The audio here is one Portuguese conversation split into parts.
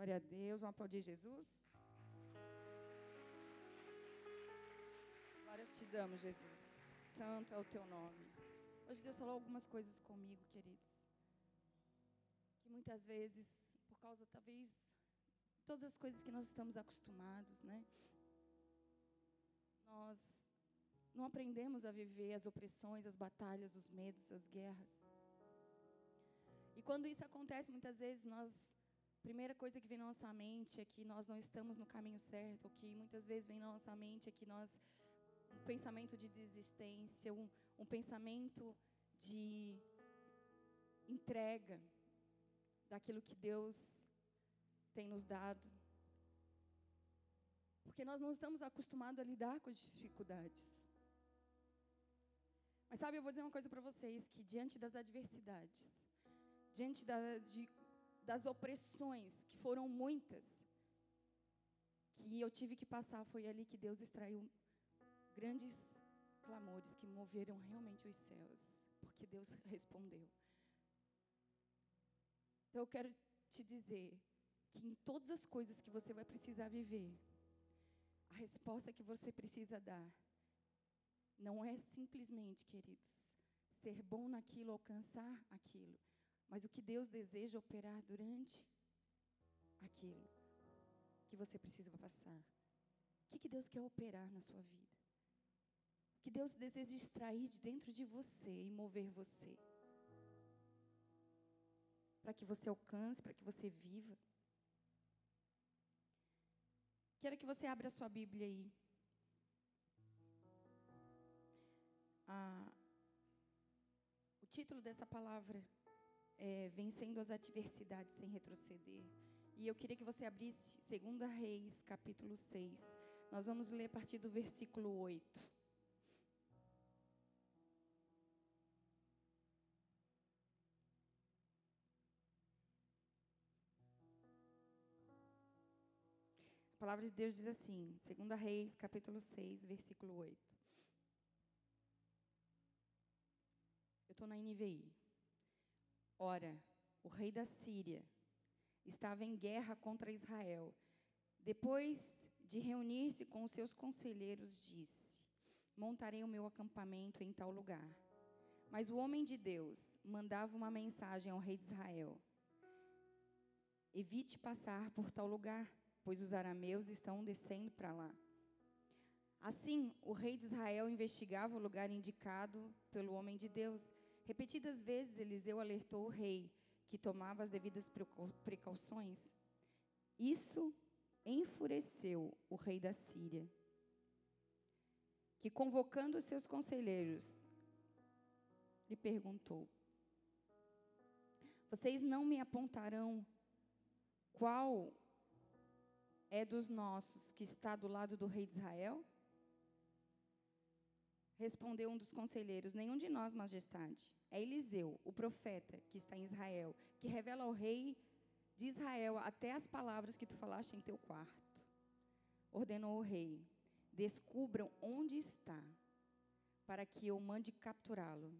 Glória a Deus. Vamos aplaudir Jesus. Glória te damos, Jesus. Santo é o teu nome. Hoje Deus falou algumas coisas comigo, queridos. Que muitas vezes, por causa talvez todas as coisas que nós estamos acostumados, né? Nós não aprendemos a viver as opressões, as batalhas, os medos, as guerras. E quando isso acontece, muitas vezes nós primeira coisa que vem na nossa mente é que nós não estamos no caminho certo, ou que muitas vezes vem na nossa mente é que nós um pensamento de desistência, um, um pensamento de entrega daquilo que Deus tem nos dado. Porque nós não estamos acostumados a lidar com as dificuldades. Mas sabe, eu vou dizer uma coisa para vocês: que diante das adversidades, diante da, de, das opressões, que foram muitas, que eu tive que passar, foi ali que Deus extraiu grandes clamores que moveram realmente os céus, porque Deus respondeu. Então eu quero te dizer que em todas as coisas que você vai precisar viver, a resposta que você precisa dar não é simplesmente, queridos, ser bom naquilo, alcançar aquilo, mas o que Deus deseja operar durante aquilo que você precisa passar. O que, que Deus quer operar na sua vida? O que Deus deseja extrair de dentro de você e mover você? Para que você alcance, para que você viva. Quero que você abra a sua Bíblia aí. Ah, o título dessa palavra é Vencendo as Adversidades sem Retroceder. E eu queria que você abrisse 2 Reis, capítulo 6. Nós vamos ler a partir do versículo 8. A palavra de Deus diz assim, 2 Reis, capítulo 6, versículo 8. Eu estou na NVI. Ora, o rei da Síria estava em guerra contra Israel. Depois de reunir-se com os seus conselheiros, disse: Montarei o meu acampamento em tal lugar. Mas o homem de Deus mandava uma mensagem ao rei de Israel: Evite passar por tal lugar pois os arameus estão descendo para lá. Assim, o rei de Israel investigava o lugar indicado pelo homem de Deus. Repetidas vezes, Eliseu alertou o rei, que tomava as devidas precauções. Isso enfureceu o rei da Síria, que, convocando os seus conselheiros, lhe perguntou: Vocês não me apontarão qual é dos nossos que está do lado do rei de Israel? Respondeu um dos conselheiros: Nenhum de nós, majestade. É Eliseu, o profeta, que está em Israel, que revela ao rei de Israel até as palavras que tu falaste em teu quarto. Ordenou o rei: Descubram onde está, para que eu mande capturá-lo.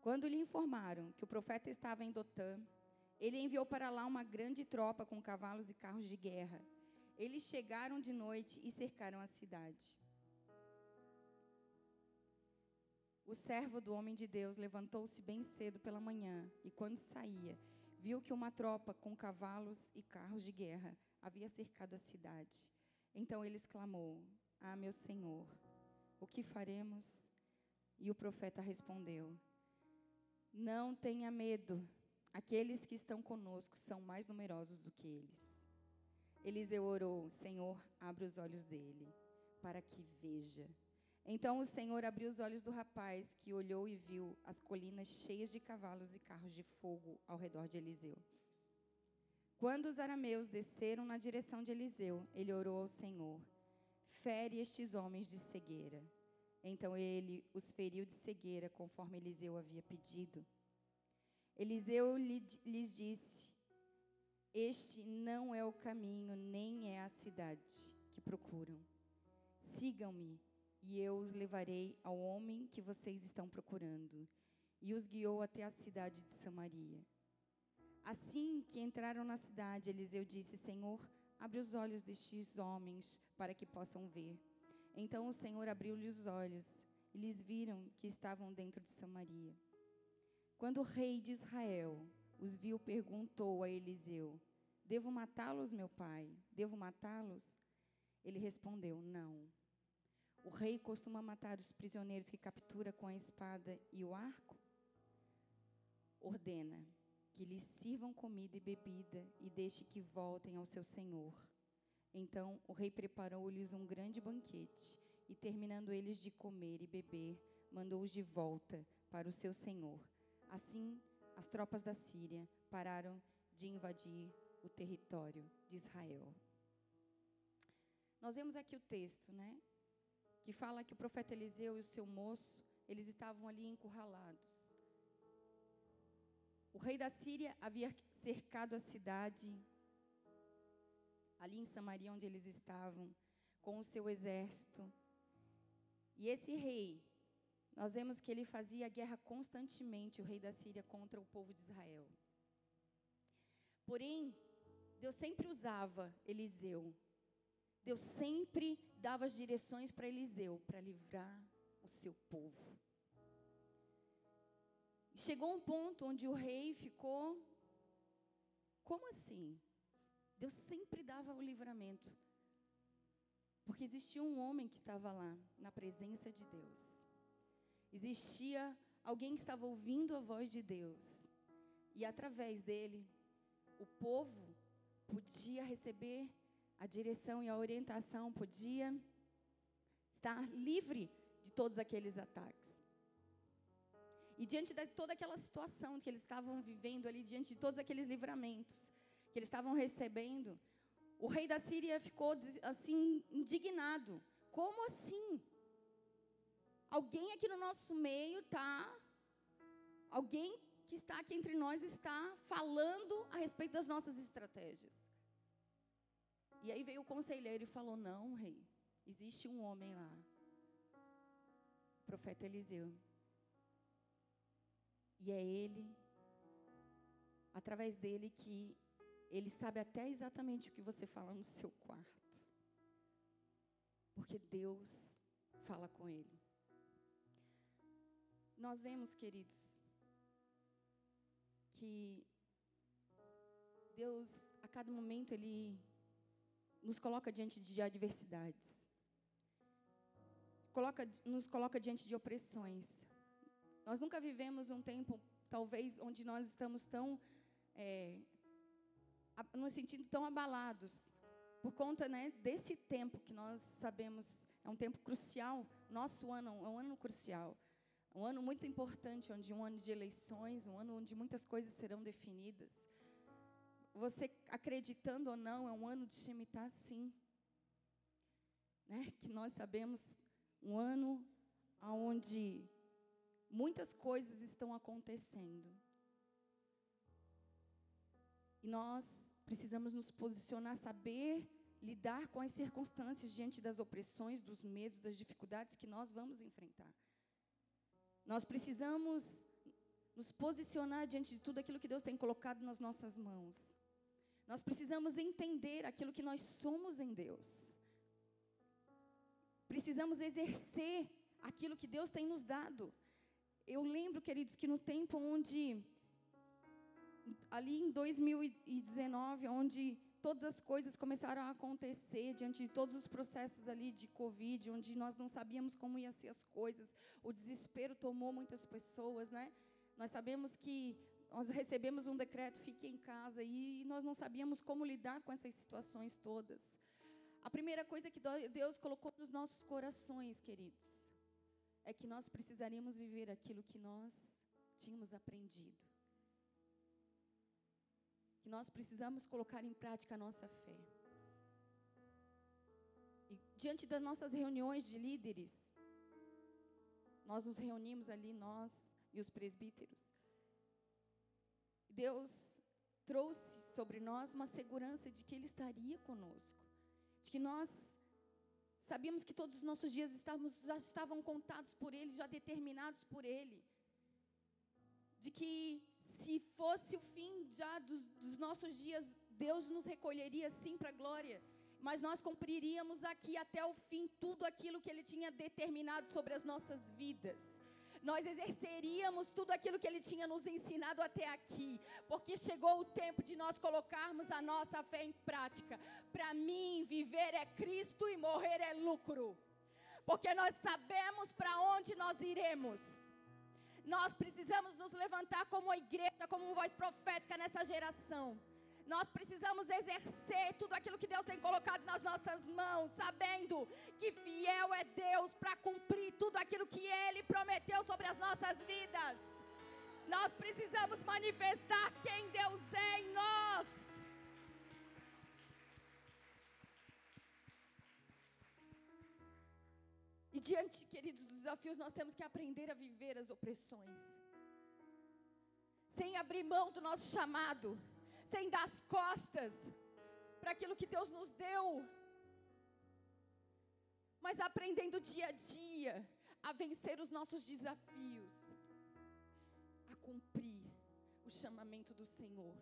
Quando lhe informaram que o profeta estava em Dotã, ele enviou para lá uma grande tropa com cavalos e carros de guerra. Eles chegaram de noite e cercaram a cidade. O servo do homem de Deus levantou-se bem cedo pela manhã e, quando saía, viu que uma tropa com cavalos e carros de guerra havia cercado a cidade. Então ele exclamou: Ah, meu senhor, o que faremos? E o profeta respondeu: Não tenha medo. Aqueles que estão conosco são mais numerosos do que eles. Eliseu orou: Senhor, abre os olhos dele, para que veja. Então o Senhor abriu os olhos do rapaz, que olhou e viu as colinas cheias de cavalos e carros de fogo ao redor de Eliseu. Quando os arameus desceram na direção de Eliseu, ele orou ao Senhor: Fere estes homens de cegueira. Então ele os feriu de cegueira, conforme Eliseu havia pedido. Eliseu lhes disse: Este não é o caminho, nem é a cidade que procuram. Sigam-me, e eu os levarei ao homem que vocês estão procurando. E os guiou até a cidade de Samaria. Assim que entraram na cidade, Eliseu disse: Senhor, abre os olhos destes homens para que possam ver. Então o Senhor abriu-lhe os olhos e lhes viram que estavam dentro de Samaria. Quando o rei de Israel os viu, perguntou a Eliseu: Devo matá-los, meu pai? Devo matá-los? Ele respondeu: Não. O rei costuma matar os prisioneiros que captura com a espada e o arco? Ordena que lhes sirvam comida e bebida e deixe que voltem ao seu senhor. Então o rei preparou-lhes um grande banquete e, terminando eles de comer e beber, mandou-os de volta para o seu senhor. Assim, as tropas da Síria pararam de invadir o território de Israel. Nós vemos aqui o texto, né? Fala que o profeta Eliseu e o seu moço, eles estavam ali encurralados. O rei da Síria havia cercado a cidade, ali em Samaria, onde eles estavam, com o seu exército. E esse rei, nós vemos que ele fazia guerra constantemente, o rei da Síria, contra o povo de Israel. Porém, Deus sempre usava Eliseu. Deus sempre dava as direções para Eliseu, para livrar o seu povo. Chegou um ponto onde o rei ficou. Como assim? Deus sempre dava o livramento. Porque existia um homem que estava lá, na presença de Deus. Existia alguém que estava ouvindo a voz de Deus. E através dele, o povo podia receber a direção e a orientação, podia estar livre de todos aqueles ataques. E diante de toda aquela situação que eles estavam vivendo ali, diante de todos aqueles livramentos que eles estavam recebendo, o rei da Síria ficou assim indignado. Como assim? Alguém aqui no nosso meio tá alguém que está aqui entre nós está falando a respeito das nossas estratégias. E aí veio o conselheiro e falou: "Não, rei, existe um homem lá. O profeta Eliseu. E é ele através dele que ele sabe até exatamente o que você fala no seu quarto. Porque Deus fala com ele. Nós vemos, queridos, que Deus, a cada momento, Ele nos coloca diante de adversidades, coloca, nos coloca diante de opressões. Nós nunca vivemos um tempo, talvez, onde nós estamos tão é, nos sentindo tão abalados por conta né, desse tempo que nós sabemos é um tempo crucial. Nosso ano é um ano crucial, um ano muito importante, onde um ano de eleições, um ano onde muitas coisas serão definidas. Você acreditando ou não, é um ano de Shemitah, sim. Né? Que nós sabemos um ano onde muitas coisas estão acontecendo. E nós precisamos nos posicionar, saber lidar com as circunstâncias diante das opressões, dos medos, das dificuldades que nós vamos enfrentar. Nós precisamos nos posicionar diante de tudo aquilo que Deus tem colocado nas nossas mãos. Nós precisamos entender aquilo que nós somos em Deus. Precisamos exercer aquilo que Deus tem nos dado. Eu lembro, queridos, que no tempo onde ali em 2019, onde todas as coisas começaram a acontecer diante de todos os processos ali de Covid, onde nós não sabíamos como iam ser as coisas, o desespero tomou muitas pessoas, né? Nós sabemos que nós recebemos um decreto, fique em casa, e nós não sabíamos como lidar com essas situações todas. A primeira coisa que Deus colocou nos nossos corações, queridos, é que nós precisaríamos viver aquilo que nós tínhamos aprendido que nós precisamos colocar em prática a nossa fé. E diante das nossas reuniões de líderes, nós nos reunimos ali, nós e os presbíteros. Deus trouxe sobre nós uma segurança de que Ele estaria conosco, de que nós sabíamos que todos os nossos dias estávamos, já estavam contados por Ele, já determinados por Ele, de que se fosse o fim já dos, dos nossos dias, Deus nos recolheria sim para a glória. Mas nós cumpriríamos aqui até o fim tudo aquilo que Ele tinha determinado sobre as nossas vidas nós exerceríamos tudo aquilo que Ele tinha nos ensinado até aqui, porque chegou o tempo de nós colocarmos a nossa fé em prática. Para mim, viver é Cristo e morrer é lucro, porque nós sabemos para onde nós iremos. Nós precisamos nos levantar como igreja, como voz profética nessa geração. Nós precisamos exercer tudo aquilo que Deus tem colocado nas nossas mãos, sabendo que fiel é Deus para cumprir tudo aquilo que Ele prometeu sobre as nossas vidas. Nós precisamos manifestar quem Deus é em nós. E diante, queridos, dos desafios, nós temos que aprender a viver as opressões, sem abrir mão do nosso chamado sem dar as costas para aquilo que Deus nos deu, mas aprendendo dia a dia a vencer os nossos desafios, a cumprir o chamamento do Senhor.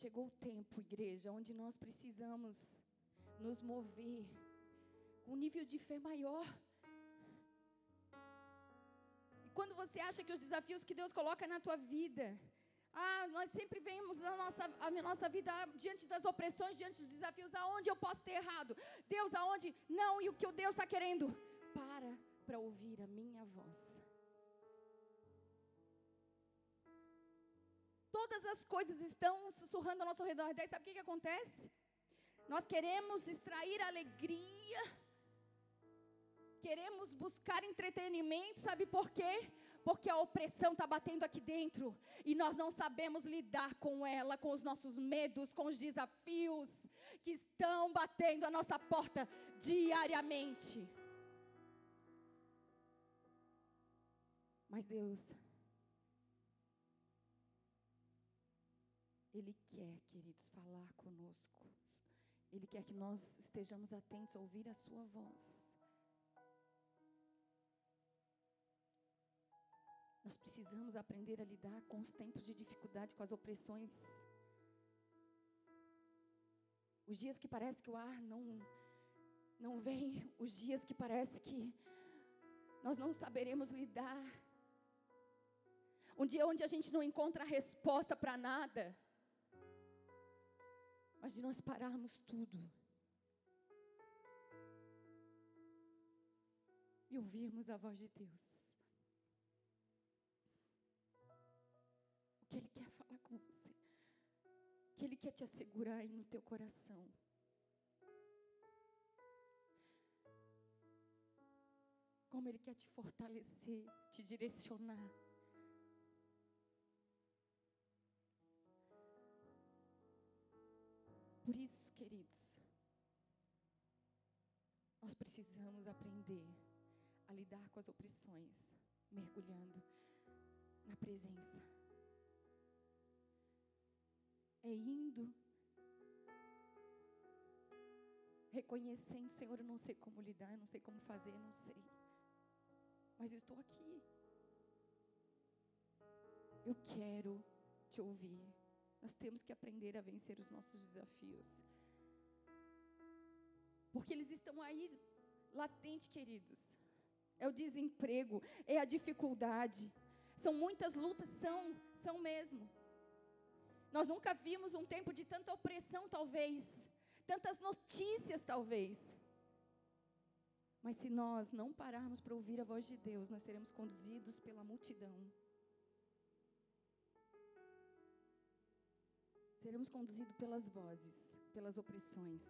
Chegou o tempo, igreja, onde nós precisamos nos mover com um nível de fé maior quando você acha que os desafios que Deus coloca na tua vida, ah, nós sempre vemos a nossa, a nossa vida diante das opressões, diante dos desafios, aonde eu posso ter errado? Deus, aonde? Não, e o que o Deus está querendo? Para para ouvir a minha voz. Todas as coisas estão sussurrando ao nosso redor. Daí sabe o que, que acontece? Nós queremos extrair alegria queremos buscar entretenimento, sabe por quê? Porque a opressão está batendo aqui dentro e nós não sabemos lidar com ela, com os nossos medos, com os desafios que estão batendo a nossa porta diariamente. Mas Deus, Ele quer, queridos, falar conosco. Ele quer que nós estejamos atentos a ouvir a Sua voz. Nós precisamos aprender a lidar com os tempos de dificuldade, com as opressões. Os dias que parece que o ar não não vem, os dias que parece que nós não saberemos lidar. Um dia onde a gente não encontra resposta para nada. Mas de nós pararmos tudo. E ouvirmos a voz de Deus. Que Ele quer falar com você, que Ele quer te assegurar aí no teu coração. Como Ele quer te fortalecer, te direcionar. Por isso, queridos, nós precisamos aprender a lidar com as opressões, mergulhando na presença é indo, reconhecendo, Senhor, eu não sei como lidar, eu não sei como fazer, não sei, mas eu estou aqui. Eu quero te ouvir. Nós temos que aprender a vencer os nossos desafios. Porque eles estão aí latente, queridos. É o desemprego, é a dificuldade. São muitas lutas, são, são mesmo. Nós nunca vimos um tempo de tanta opressão, talvez, tantas notícias, talvez. Mas se nós não pararmos para ouvir a voz de Deus, nós seremos conduzidos pela multidão. Seremos conduzidos pelas vozes, pelas opressões.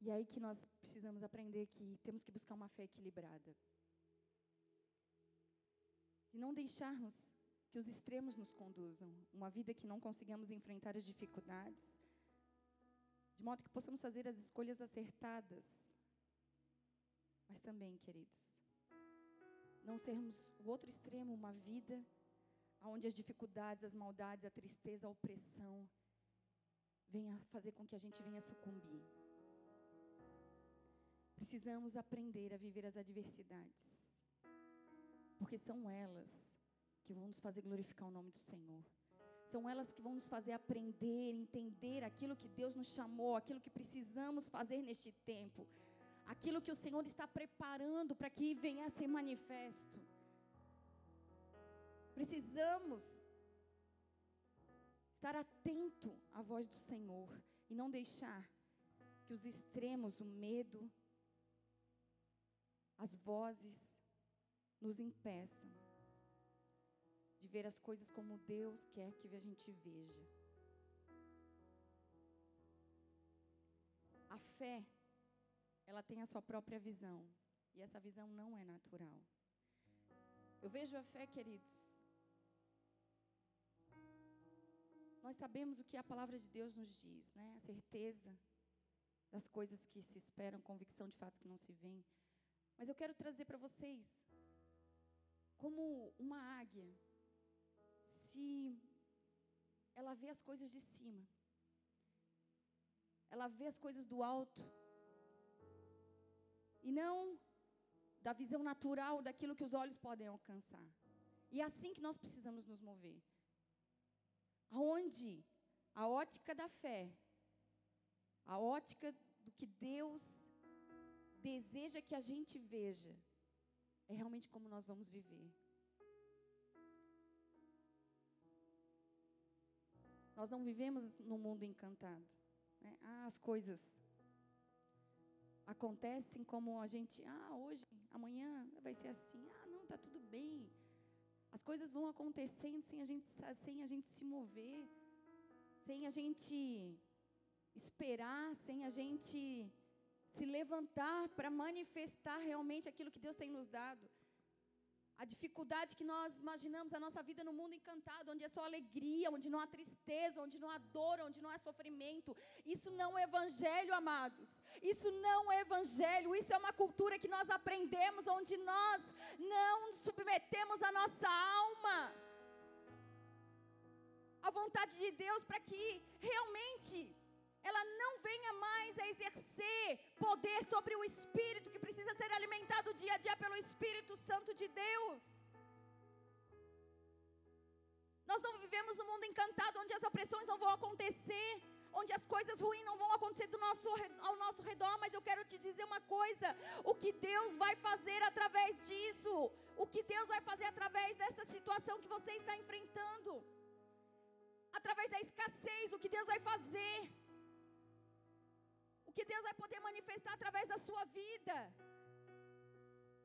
E é aí que nós precisamos aprender que temos que buscar uma fé equilibrada de não deixarmos que os extremos nos conduzam, uma vida que não consigamos enfrentar as dificuldades, de modo que possamos fazer as escolhas acertadas, mas também, queridos, não sermos o outro extremo, uma vida onde as dificuldades, as maldades, a tristeza, a opressão venha fazer com que a gente venha sucumbir. Precisamos aprender a viver as adversidades. Porque são elas que vão nos fazer glorificar o nome do Senhor. São elas que vão nos fazer aprender, entender aquilo que Deus nos chamou, aquilo que precisamos fazer neste tempo, aquilo que o Senhor está preparando para que venha a ser manifesto. Precisamos estar atento à voz do Senhor e não deixar que os extremos, o medo, as vozes nos impeçam de ver as coisas como Deus quer que a gente veja. A fé, ela tem a sua própria visão, e essa visão não é natural. Eu vejo a fé, queridos. Nós sabemos o que a palavra de Deus nos diz, né? A certeza das coisas que se esperam, convicção de fatos que não se veem. Mas eu quero trazer para vocês como uma águia se ela vê as coisas de cima, ela vê as coisas do alto, e não da visão natural daquilo que os olhos podem alcançar. E é assim que nós precisamos nos mover. Aonde a ótica da fé, a ótica do que Deus deseja que a gente veja, é realmente como nós vamos viver. Nós não vivemos num mundo encantado. Né? Ah, as coisas acontecem como a gente, ah, hoje, amanhã vai ser assim, ah, não, está tudo bem. As coisas vão acontecendo sem a gente, sem a gente se mover, sem a gente esperar, sem a gente se levantar para manifestar realmente aquilo que Deus tem nos dado. A dificuldade que nós imaginamos a nossa vida no mundo encantado, onde é só alegria, onde não há tristeza, onde não há dor, onde não há sofrimento. Isso não é evangelho, amados. Isso não é evangelho. Isso é uma cultura que nós aprendemos, onde nós não submetemos a nossa alma à vontade de Deus para que realmente ela não venha mais a exercer poder sobre o espírito que precisa ser alimentado dia a dia pelo Espírito Santo de Deus. Nós não vivemos um mundo encantado onde as opressões não vão acontecer, onde as coisas ruins não vão acontecer do nosso, ao nosso redor, mas eu quero te dizer uma coisa: o que Deus vai fazer através disso, o que Deus vai fazer através dessa situação que você está enfrentando, através da escassez, o que Deus vai fazer o que Deus vai poder manifestar através da sua vida,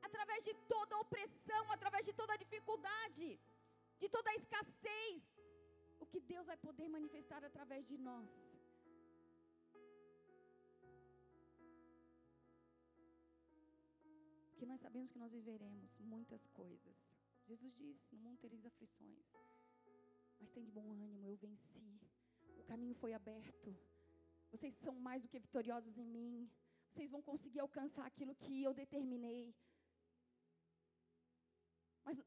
através de toda opressão, através de toda dificuldade, de toda escassez, o que Deus vai poder manifestar através de nós. Porque nós sabemos que nós viveremos muitas coisas. Jesus disse: No mundo tereis aflições, mas tem de bom ânimo, eu venci. O caminho foi aberto. Vocês são mais do que vitoriosos em mim. Vocês vão conseguir alcançar aquilo que eu determinei. Mas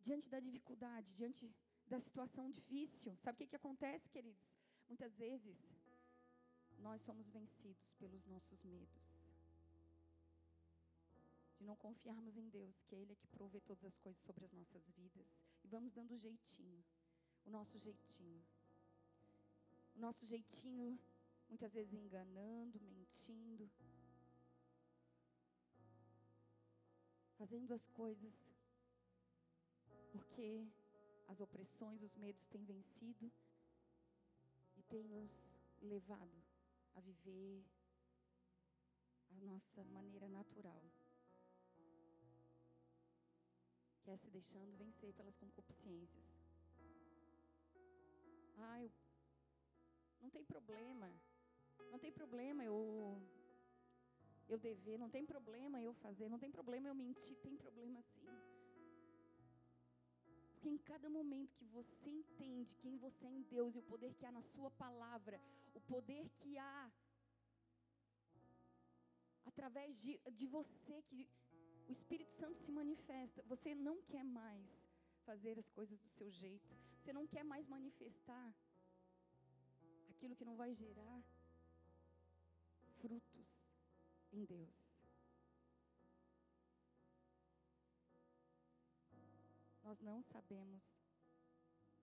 diante da dificuldade, diante da situação difícil, sabe o que, que acontece, queridos? Muitas vezes nós somos vencidos pelos nossos medos. De não confiarmos em Deus, que Ele é que provê todas as coisas sobre as nossas vidas. E vamos dando o jeitinho, o nosso jeitinho nosso jeitinho, muitas vezes enganando, mentindo, fazendo as coisas porque as opressões, os medos têm vencido e têm nos levado a viver a nossa maneira natural, que é se deixando vencer pelas concupiscências. Ah, eu não tem problema. Não tem problema eu eu dever, não tem problema eu fazer, não tem problema eu mentir, tem problema sim. Porque em cada momento que você entende quem você é em Deus e o poder que há na sua palavra, o poder que há através de, de você que o Espírito Santo se manifesta, você não quer mais fazer as coisas do seu jeito, você não quer mais manifestar aquilo que não vai gerar frutos. em Deus. Nós não sabemos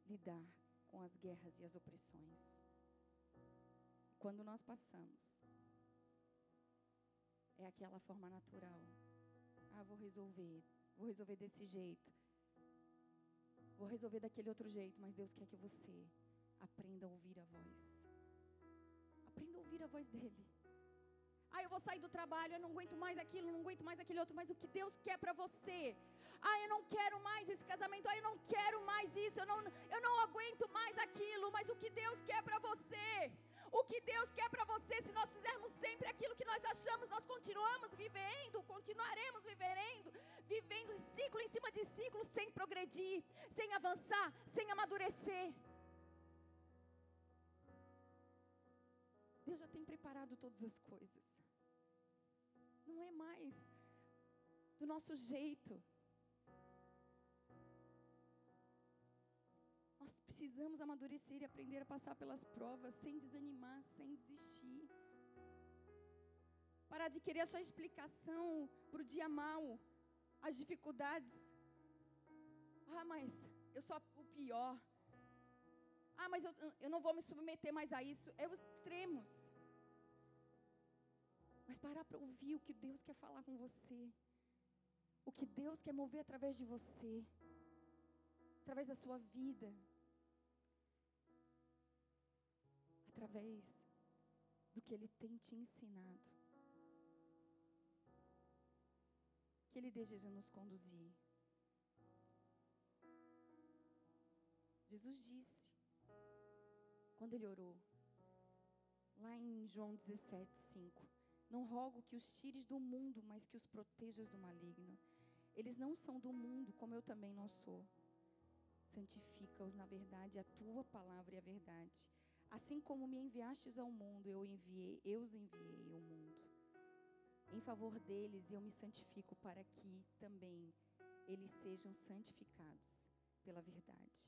lidar com as guerras e as opressões. Quando nós passamos, é aquela forma natural. Ah, vou resolver, vou resolver desse jeito. Vou resolver daquele outro jeito, mas Deus quer que você aprenda a ouvir a voz. Aprenda a ouvir a voz dele. Ah, eu vou sair do trabalho, eu não aguento mais aquilo, não aguento mais aquele outro, mas o que Deus quer para você? Ah, eu não quero mais esse casamento, ah, eu não quero mais isso, eu não, eu não aguento mais aquilo, mas o que Deus quer para você? O que Deus quer para você, se nós fizermos sempre aquilo que nós achamos, nós continuamos vivendo, continuaremos vivendo, vivendo ciclo em cima de ciclo, sem progredir, sem avançar, sem amadurecer. Deus já tem preparado todas as coisas. Não é mais do nosso jeito. Nós precisamos amadurecer e aprender a passar pelas provas sem desanimar, sem desistir. Parar de querer achar explicação para o dia mal, as dificuldades. Ah, mas eu sou o pior. Ah, mas eu, eu não vou me submeter mais a isso. É os extremos. Mas parar para ouvir o que Deus quer falar com você. O que Deus quer mover através de você. Através da sua vida. Através do que Ele tem te ensinado. Que Ele deseja nos conduzir. Jesus disse, quando ele orou, lá em João 17, 5: Não rogo que os tires do mundo, mas que os protejas do maligno. Eles não são do mundo, como eu também não sou. Santifica-os na verdade, a tua palavra é a verdade. Assim como me enviastes ao mundo, eu enviei, eu os enviei ao mundo. Em favor deles eu me santifico para que também eles sejam santificados pela verdade.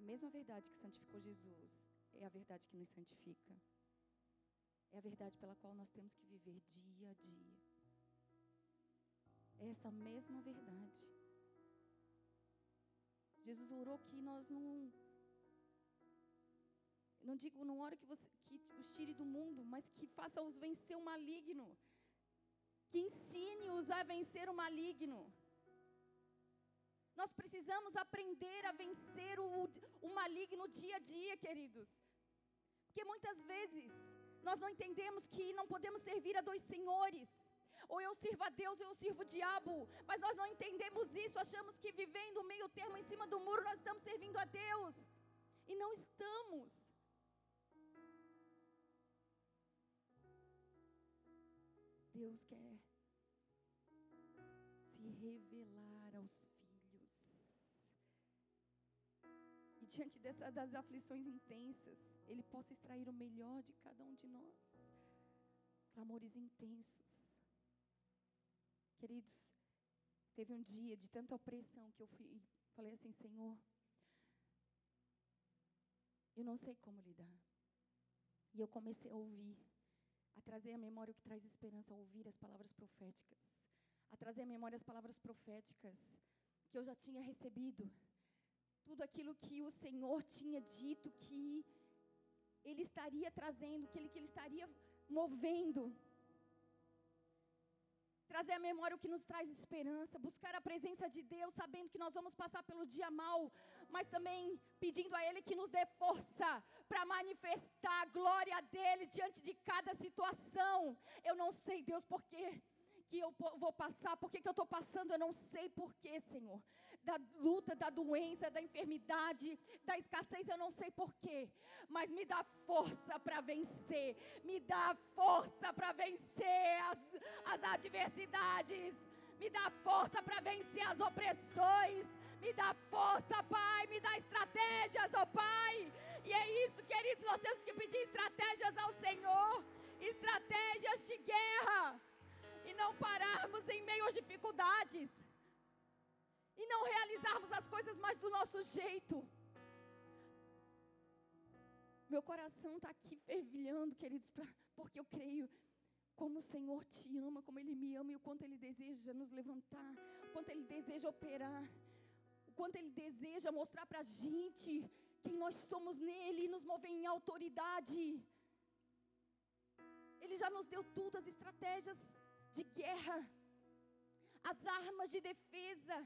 A mesma verdade que santificou Jesus é a verdade que nos santifica. É a verdade pela qual nós temos que viver dia a dia. É essa mesma verdade. Jesus orou que nós não. Não digo, não oro que, você, que os tire do mundo, mas que faça-os vencer o maligno. Que ensine-os a vencer o maligno. Nós precisamos aprender a vencer o, o maligno dia a dia, queridos. Porque muitas vezes nós não entendemos que não podemos servir a dois senhores. Ou eu sirvo a Deus ou eu sirvo o diabo. Mas nós não entendemos isso. Achamos que vivendo meio termo em cima do muro nós estamos servindo a Deus. E não estamos. Deus quer se revelar diante dessa, das aflições intensas, Ele possa extrair o melhor de cada um de nós. Clamores intensos. Queridos, teve um dia de tanta opressão que eu fui, falei assim: Senhor, eu não sei como lidar. E eu comecei a ouvir, a trazer a memória o que traz esperança, a ouvir as palavras proféticas, a trazer a memória as palavras proféticas que eu já tinha recebido tudo aquilo que o Senhor tinha dito que Ele estaria trazendo, que Ele, que ele estaria movendo. Trazer a memória o que nos traz esperança, buscar a presença de Deus, sabendo que nós vamos passar pelo dia mal, mas também pedindo a Ele que nos dê força para manifestar a glória dEle diante de cada situação. Eu não sei, Deus, por quê que eu vou passar, por que, eu estou passando, eu não sei porquê, Senhor. Da luta, da doença, da enfermidade, da escassez, eu não sei porquê, mas me dá força para vencer, me dá força para vencer as, as adversidades, me dá força para vencer as opressões, me dá força, Pai, me dá estratégias, ó oh, Pai. E é isso, queridos, nós temos que pedir estratégias ao Senhor, estratégias de guerra, e não pararmos em meio às dificuldades e não realizarmos as coisas mais do nosso jeito. Meu coração está aqui fervilhando, queridos, pra, porque eu creio. como o Senhor te ama, como Ele me ama e o quanto Ele deseja nos levantar, o quanto Ele deseja operar, o quanto Ele deseja mostrar para a gente quem nós somos nele e nos mover em autoridade. Ele já nos deu tudo, as estratégias de guerra, as armas de defesa,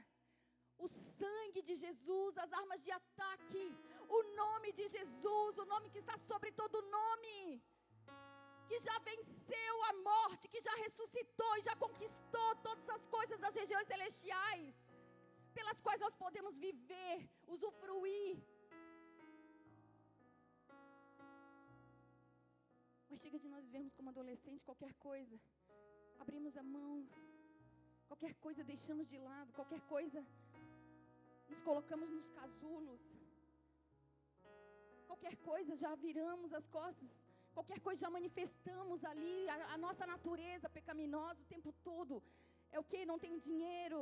o sangue de Jesus, as armas de ataque, o nome de Jesus, o nome que está sobre todo nome que já venceu a morte, que já ressuscitou e já conquistou todas as coisas das regiões celestiais, pelas quais nós podemos viver, usufruir. Mas chega de nós vermos como adolescente qualquer coisa, abrimos a mão, qualquer coisa deixamos de lado, qualquer coisa nos colocamos nos casulos, qualquer coisa já viramos as costas Qualquer coisa já manifestamos ali, a, a nossa natureza pecaminosa o tempo todo. É o que? Não tenho dinheiro.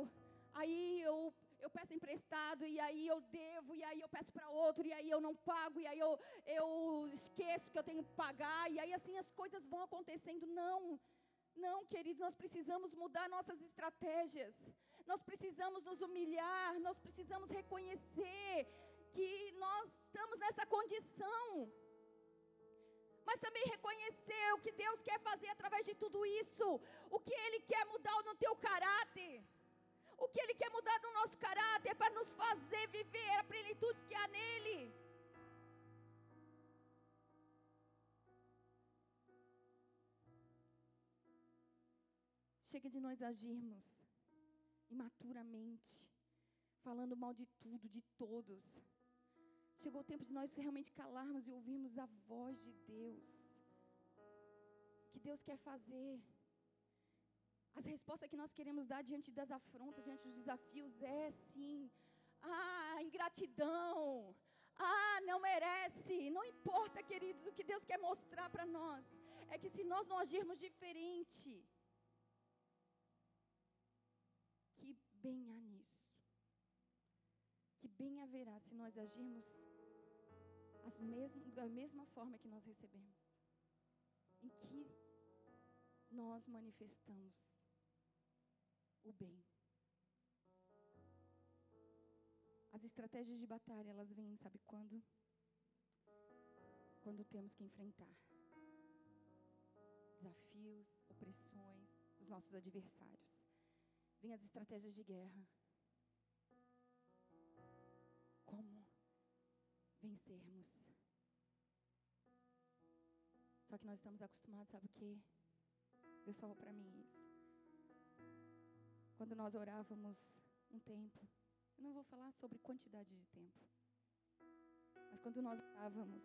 Aí eu, eu peço emprestado, e aí eu devo, e aí eu peço para outro, e aí eu não pago, e aí eu, eu esqueço que eu tenho que pagar, e aí assim as coisas vão acontecendo. Não, não, queridos, nós precisamos mudar nossas estratégias, nós precisamos nos humilhar, nós precisamos reconhecer que nós estamos nessa condição. Mas também reconhecer o que Deus quer fazer através de tudo isso, o que Ele quer mudar no teu caráter, o que Ele quer mudar no nosso caráter para nos fazer viver a plenitude que há nele. Chega de nós agirmos imaturamente, falando mal de tudo, de todos Chegou o tempo de nós realmente calarmos e ouvirmos a voz de Deus. O que Deus quer fazer. As respostas que nós queremos dar diante das afrontas, diante dos desafios, é sim. Ah, ingratidão. Ah, não merece. Não importa, queridos, o que Deus quer mostrar para nós. É que se nós não agirmos diferente, bem há nisso. Que bem haverá se nós agirmos as mesmas, da mesma forma que nós recebemos, em que nós manifestamos o bem. As estratégias de batalha, elas vêm, sabe quando? Quando temos que enfrentar desafios, opressões, os nossos adversários. Vêm as estratégias de guerra. vencermos. Só que nós estamos acostumados, sabe o que? Deus falou para mim isso. Quando nós orávamos um tempo, eu não vou falar sobre quantidade de tempo, mas quando nós orávamos,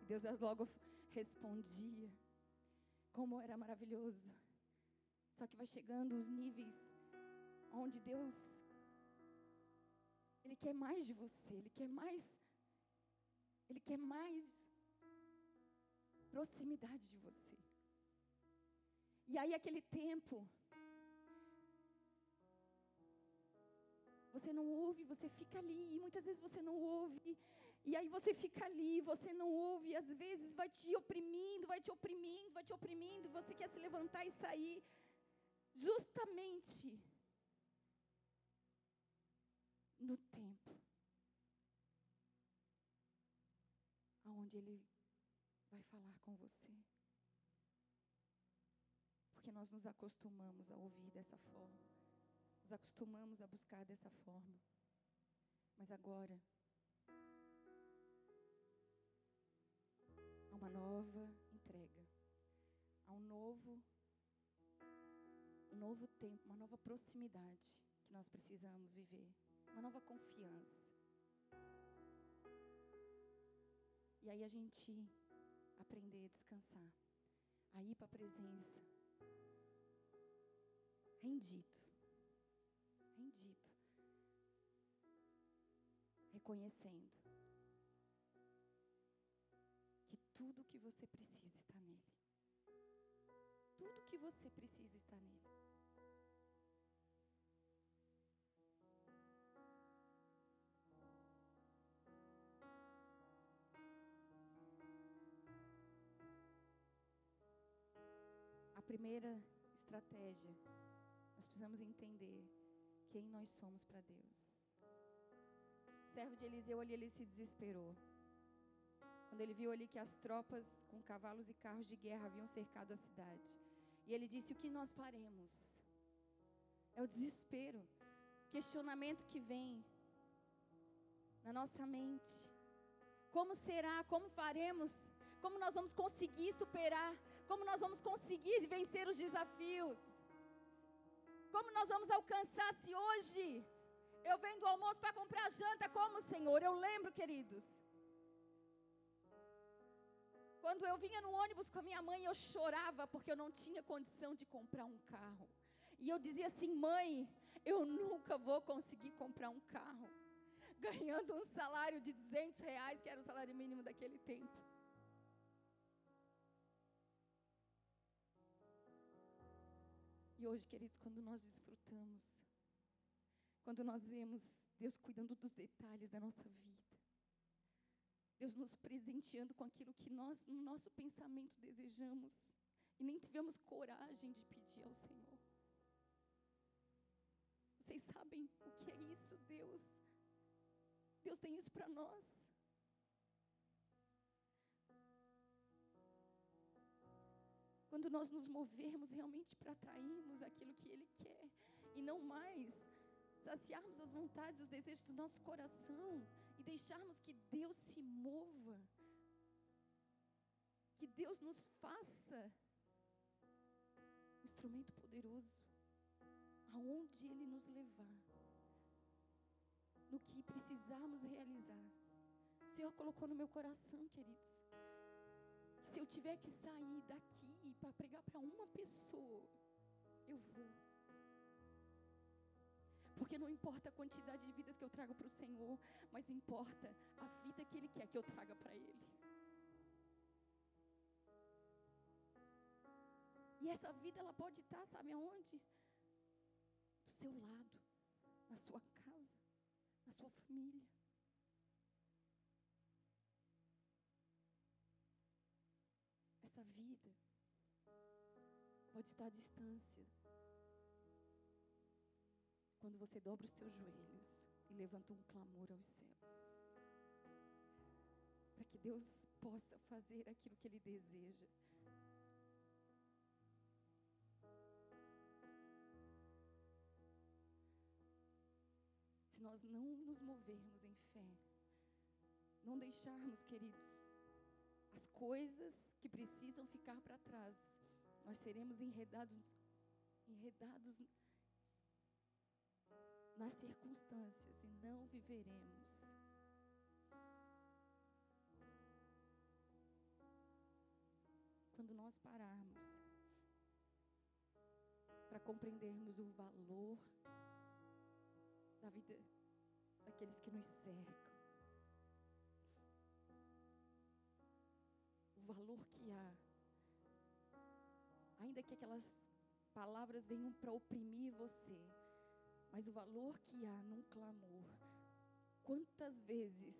e Deus logo respondia, como era maravilhoso. Só que vai chegando os níveis onde Deus ele quer mais de você, ele quer mais ele quer mais proximidade de você. E aí, aquele tempo, você não ouve, você fica ali, e muitas vezes você não ouve, e aí você fica ali, você não ouve, e às vezes vai te oprimindo, vai te oprimindo, vai te oprimindo, você quer se levantar e sair, justamente no tempo aonde Ele vai falar com você. Porque nós nos acostumamos a ouvir dessa forma, nos acostumamos a buscar dessa forma. Mas agora, há uma nova entrega, há um novo, um novo tempo, uma nova proximidade que nós precisamos viver, uma nova confiança. E aí a gente aprender a descansar, a ir para a presença, rendido, rendido, reconhecendo que tudo que você precisa está nele. Tudo que você precisa está nele. Primeira estratégia, nós precisamos entender quem nós somos para Deus. O servo de Eliseu ali, ele se desesperou. Quando ele viu ali que as tropas com cavalos e carros de guerra haviam cercado a cidade. E ele disse: O que nós faremos? É o desespero, questionamento que vem na nossa mente. Como será? Como faremos? Como nós vamos conseguir superar? Como nós vamos conseguir vencer os desafios? Como nós vamos alcançar se hoje eu venho do almoço para comprar janta? Como, Senhor? Eu lembro, queridos. Quando eu vinha no ônibus com a minha mãe, eu chorava porque eu não tinha condição de comprar um carro. E eu dizia assim: mãe, eu nunca vou conseguir comprar um carro. Ganhando um salário de 200 reais, que era o salário mínimo daquele tempo. E hoje, queridos, quando nós desfrutamos, quando nós vemos Deus cuidando dos detalhes da nossa vida, Deus nos presenteando com aquilo que nós, no nosso pensamento, desejamos e nem tivemos coragem de pedir ao Senhor. Vocês sabem o que é isso, Deus? Deus tem isso para nós. Quando nós nos movermos realmente para atrairmos aquilo que Ele quer e não mais saciarmos as vontades, os desejos do nosso coração e deixarmos que Deus se mova, que Deus nos faça um instrumento poderoso, aonde Ele nos levar, no que precisarmos realizar. O Senhor colocou no meu coração, queridos, que se eu tiver que sair daqui para pregar para uma pessoa, eu vou. Porque não importa a quantidade de vidas que eu trago para o Senhor, mas importa a vida que Ele quer que eu traga para Ele. E essa vida ela pode estar, sabe aonde? Do seu lado, na sua casa, na sua família. Vida pode estar à distância, quando você dobra os seus joelhos e levanta um clamor aos céus. Para que Deus possa fazer aquilo que Ele deseja. Se nós não nos movermos em fé, não deixarmos, queridos, as coisas que precisam ficar para trás, nós seremos enredados, enredados nas circunstâncias e não viveremos. Quando nós pararmos para compreendermos o valor da vida daqueles que nos cercam, valor que há, ainda que aquelas palavras venham para oprimir você, mas o valor que há num clamor. Quantas vezes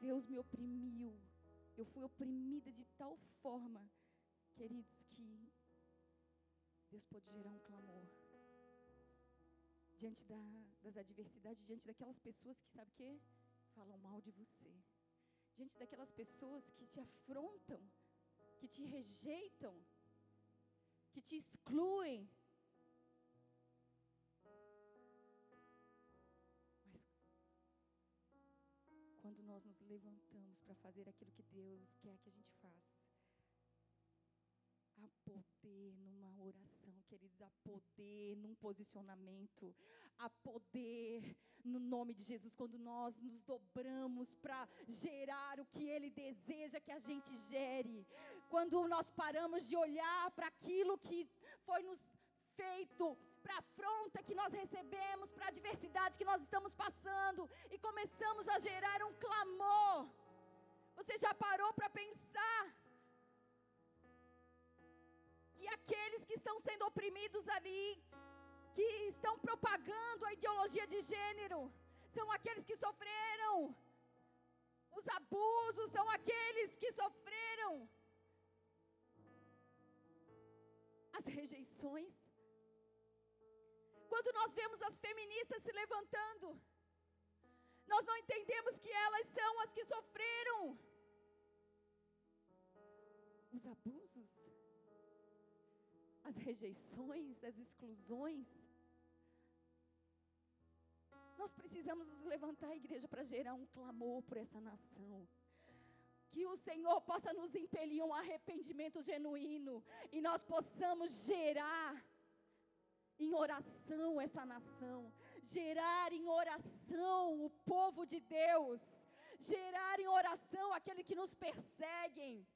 Deus me oprimiu, eu fui oprimida de tal forma, queridos, que Deus pode gerar um clamor diante da, das adversidades, diante daquelas pessoas que, sabe o que? Falam mal de você, diante daquelas pessoas que te afrontam, que te rejeitam, que te excluem, quando nós nos levantamos para fazer aquilo que Deus quer que a gente faça. Há poder numa oração, queridos, há poder num posicionamento, há poder no nome de Jesus quando nós nos dobramos para gerar o que Ele deseja que a gente gere. Quando nós paramos de olhar para aquilo que foi nos feito para a afronta que nós recebemos, para a adversidade que nós estamos passando e começamos a gerar um clamor. Você já parou para pensar que aqueles que estão sendo oprimidos ali, que estão propagando a ideologia de gênero, são aqueles que sofreram. Os abusos, são aqueles que sofreram. As rejeições. Quando nós vemos as feministas se levantando, nós não entendemos que elas são as que sofreram. Os abusos, as rejeições, as exclusões. Nós precisamos nos levantar, igreja, para gerar um clamor por essa nação. Que o Senhor possa nos impelir um arrependimento genuíno e nós possamos gerar em oração essa nação, gerar em oração o povo de Deus, gerar em oração aqueles que nos perseguem,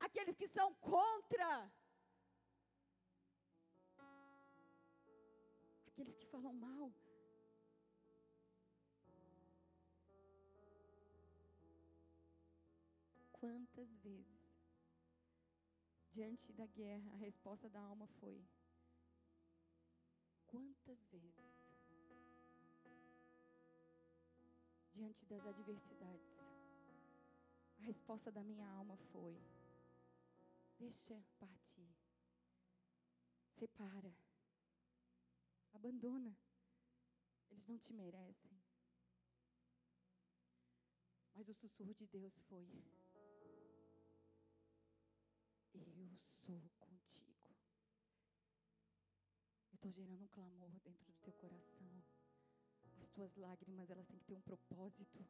aqueles que são contra, aqueles que falam mal. Quantas vezes, diante da guerra, a resposta da alma foi: Quantas vezes, diante das adversidades, a resposta da minha alma foi: Deixa partir, separa, abandona, eles não te merecem. Mas o sussurro de Deus foi: Eu sou estou gerando um clamor dentro do teu coração. As tuas lágrimas, elas têm que ter um propósito.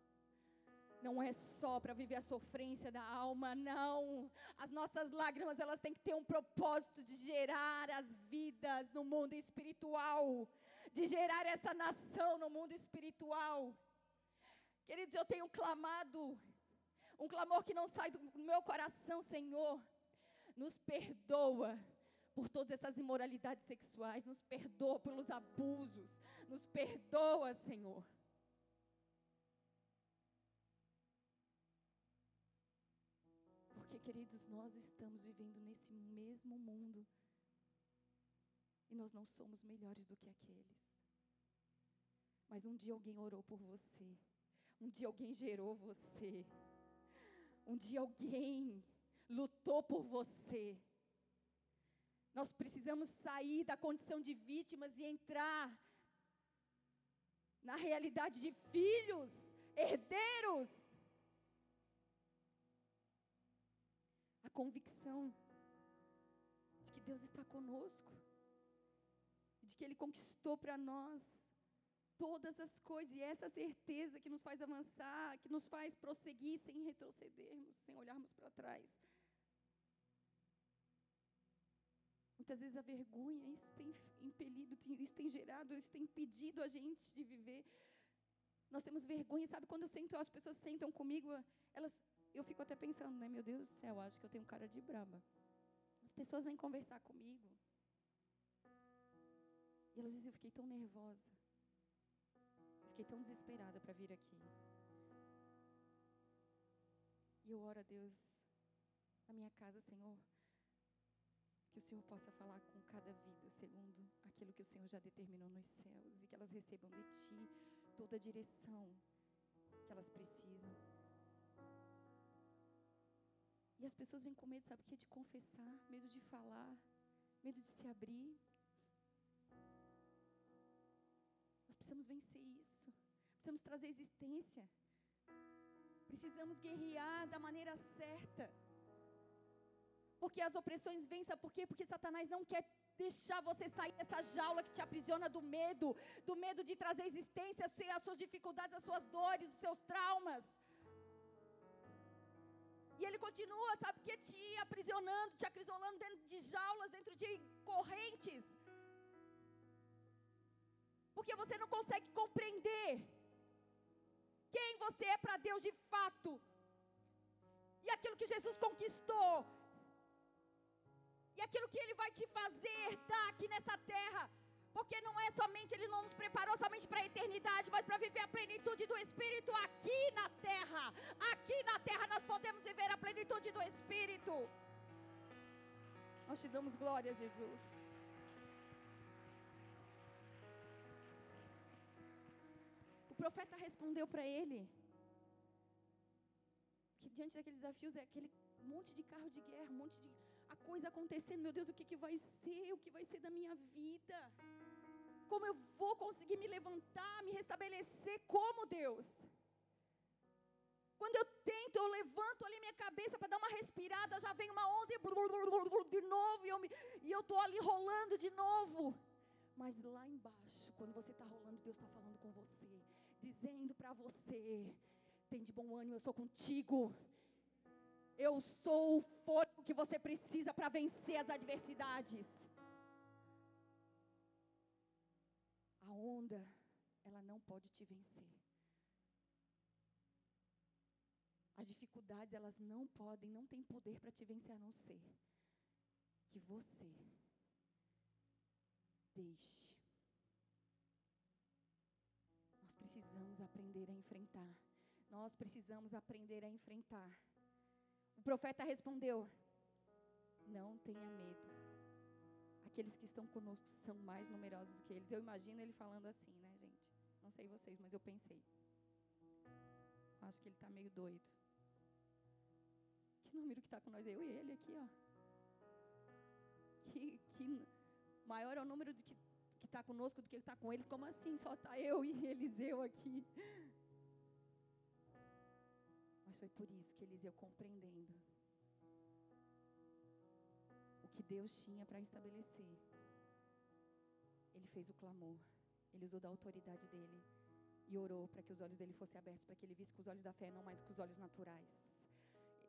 Não é só para viver a sofrência da alma, não. As nossas lágrimas, elas têm que ter um propósito de gerar as vidas no mundo espiritual, de gerar essa nação no mundo espiritual. Queridos, eu tenho clamado, um clamor que não sai do meu coração, Senhor. Nos perdoa por todas essas imoralidades sexuais, nos perdoa pelos abusos, nos perdoa, Senhor. Queridos, nós estamos vivendo nesse mesmo mundo e nós não somos melhores do que aqueles. Mas um dia alguém orou por você, um dia alguém gerou você, um dia alguém lutou por você. Nós precisamos sair da condição de vítimas e entrar na realidade de filhos, herdeiros. Convicção de que Deus está conosco, de que Ele conquistou para nós todas as coisas, e essa certeza que nos faz avançar, que nos faz prosseguir sem retrocedermos, sem olharmos para trás. Muitas vezes a vergonha, isso tem impelido, isso tem gerado, isso tem impedido a gente de viver. Nós temos vergonha, sabe? Quando eu sento, as pessoas sentam comigo, elas, eu fico até pensando, né? Meu Deus do céu, acho que eu tenho cara de braba. As pessoas vêm conversar comigo. E elas dizem, eu fiquei tão nervosa. Eu fiquei tão desesperada para vir aqui. E eu oro a Deus na minha casa, Senhor que o Senhor possa falar com cada vida, segundo aquilo que o Senhor já determinou nos céus, e que elas recebam de Ti toda a direção que elas precisam. E as pessoas vêm com medo, sabe o que? De confessar, medo de falar, medo de se abrir. Nós precisamos vencer isso. Precisamos trazer existência. Precisamos guerrear da maneira certa. Porque as opressões sabe por quê? Porque Satanás não quer deixar você sair dessa jaula que te aprisiona do medo, do medo de trazer existência, as suas dificuldades, as suas dores, os seus traumas. E ele continua, sabe que te aprisionando, te aprisionando dentro de jaulas, dentro de correntes. Porque você não consegue compreender quem você é para Deus de fato. E aquilo que Jesus conquistou, e aquilo que Ele vai te fazer dar aqui nessa terra. Porque não é somente, Ele não nos preparou somente para a eternidade, mas para viver a plenitude do Espírito aqui na terra. Aqui na terra nós podemos viver a plenitude do Espírito. Nós te damos glória, Jesus. O profeta respondeu para ele que diante daqueles desafios é aquele monte de carro de guerra, um monte de a coisa acontecendo, meu Deus, o que, que vai ser? O que vai ser da minha vida? Como eu vou conseguir me levantar, me restabelecer como Deus? Quando eu tento, eu levanto ali minha cabeça para dar uma respirada, já vem uma onda e de novo, e eu, me, e eu tô ali rolando de novo. Mas lá embaixo, quando você está rolando, Deus está falando com você, dizendo para você: tem de bom ânimo, eu sou contigo. Eu sou o fogo que você precisa para vencer as adversidades. A onda, ela não pode te vencer. As dificuldades, elas não podem, não têm poder para te vencer a não ser que você deixe. Nós precisamos aprender a enfrentar. Nós precisamos aprender a enfrentar. O profeta respondeu: Não tenha medo. Aqueles que estão conosco são mais numerosos do que eles. Eu imagino ele falando assim, né, gente? Não sei vocês, mas eu pensei. Acho que ele está meio doido. Que número que está com nós? Eu e ele aqui, ó. Que, que maior é o número de que está conosco do que está com eles. Como assim? Só está eu e Eliseu aqui. Mas foi por isso que Eliseu compreendendo que Deus tinha para estabelecer, ele fez o clamor, ele usou da autoridade dele e orou para que os olhos dele fossem abertos, para que ele visse com os olhos da fé, não mais com os olhos naturais.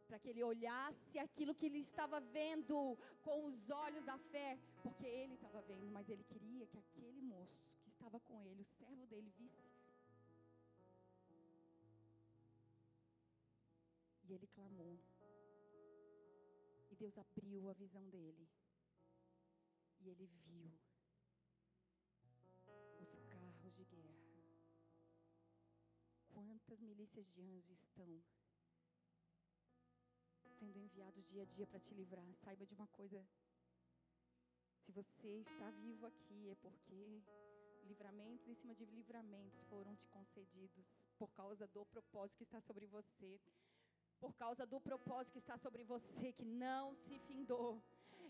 Para que ele olhasse aquilo que ele estava vendo com os olhos da fé, porque ele estava vendo, mas ele queria que aquele moço que estava com ele, o servo dele, visse E ele clamou. Deus abriu a visão dele. E ele viu os carros de guerra. Quantas milícias de anjos estão sendo enviados dia a dia para te livrar? Saiba de uma coisa. Se você está vivo aqui, é porque livramentos em cima de livramentos foram te concedidos por causa do propósito que está sobre você por causa do propósito que está sobre você, que não se findou.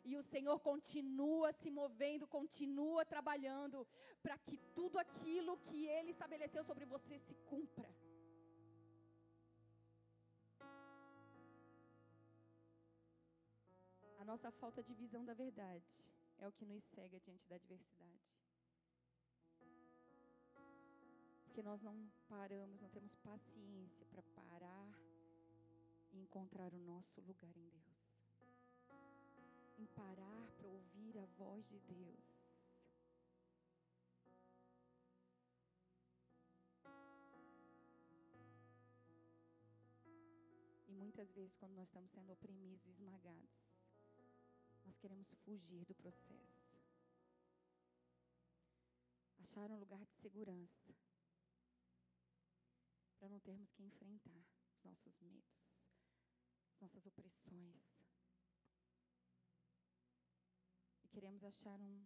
E o Senhor continua se movendo, continua trabalhando, para que tudo aquilo que Ele estabeleceu sobre você se cumpra. A nossa falta de visão da verdade é o que nos cega diante da adversidade. Porque nós não paramos, não temos paciência para parar e encontrar o nosso lugar em Deus. Em parar para ouvir a voz de Deus. E muitas vezes, quando nós estamos sendo oprimidos e esmagados, nós queremos fugir do processo. Achar um lugar de segurança. Para não termos que enfrentar os nossos medos as nossas opressões. E queremos achar um,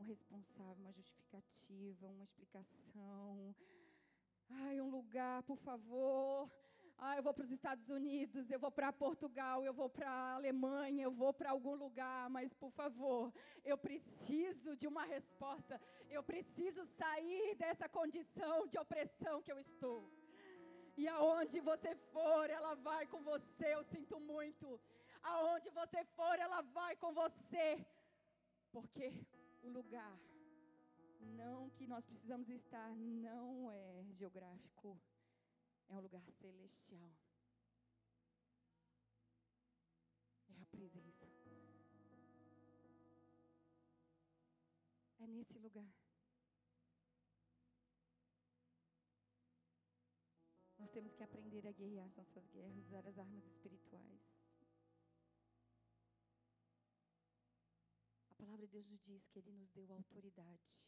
um responsável, uma justificativa, uma explicação. Ai, um lugar, por favor. Ah, eu vou para os Estados Unidos, eu vou para Portugal, eu vou para a Alemanha, eu vou para algum lugar, mas por favor, eu preciso de uma resposta. Eu preciso sair dessa condição de opressão que eu estou. E aonde você for, ela vai com você. Eu sinto muito. Aonde você for, ela vai com você. Porque o lugar não que nós precisamos estar não é geográfico. É um lugar celestial. É a presença. É nesse lugar. Nós temos que aprender a guerrear as nossas guerras, usar as armas espirituais. A palavra de Deus nos diz que Ele nos deu autoridade.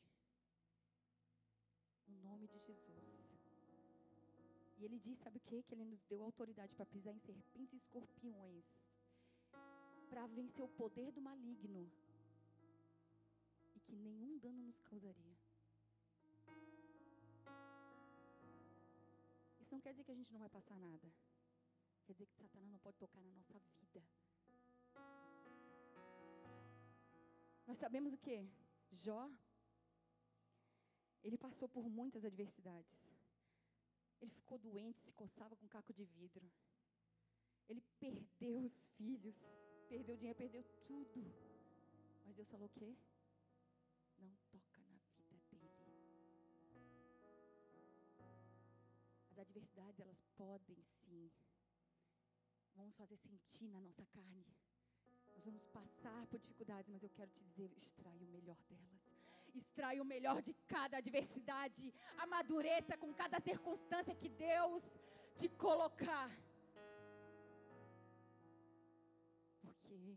No nome de Jesus. E Ele diz, sabe o que? Que Ele nos deu autoridade para pisar em serpentes e escorpiões. Para vencer o poder do maligno. E que nenhum dano nos causaria. Isso não quer dizer que a gente não vai passar nada. Quer dizer que Satanás não pode tocar na nossa vida. Nós sabemos o que? Jó, ele passou por muitas adversidades. Ele ficou doente, se coçava com caco de vidro. Ele perdeu os filhos, perdeu o dinheiro, perdeu tudo. Mas Deus falou o quê? As adversidades, elas podem sim. Vamos fazer sentir na nossa carne. Nós vamos passar por dificuldades, mas eu quero te dizer, extrai o melhor delas. Extrai o melhor de cada adversidade. Amadureça com cada circunstância que Deus te colocar. Porque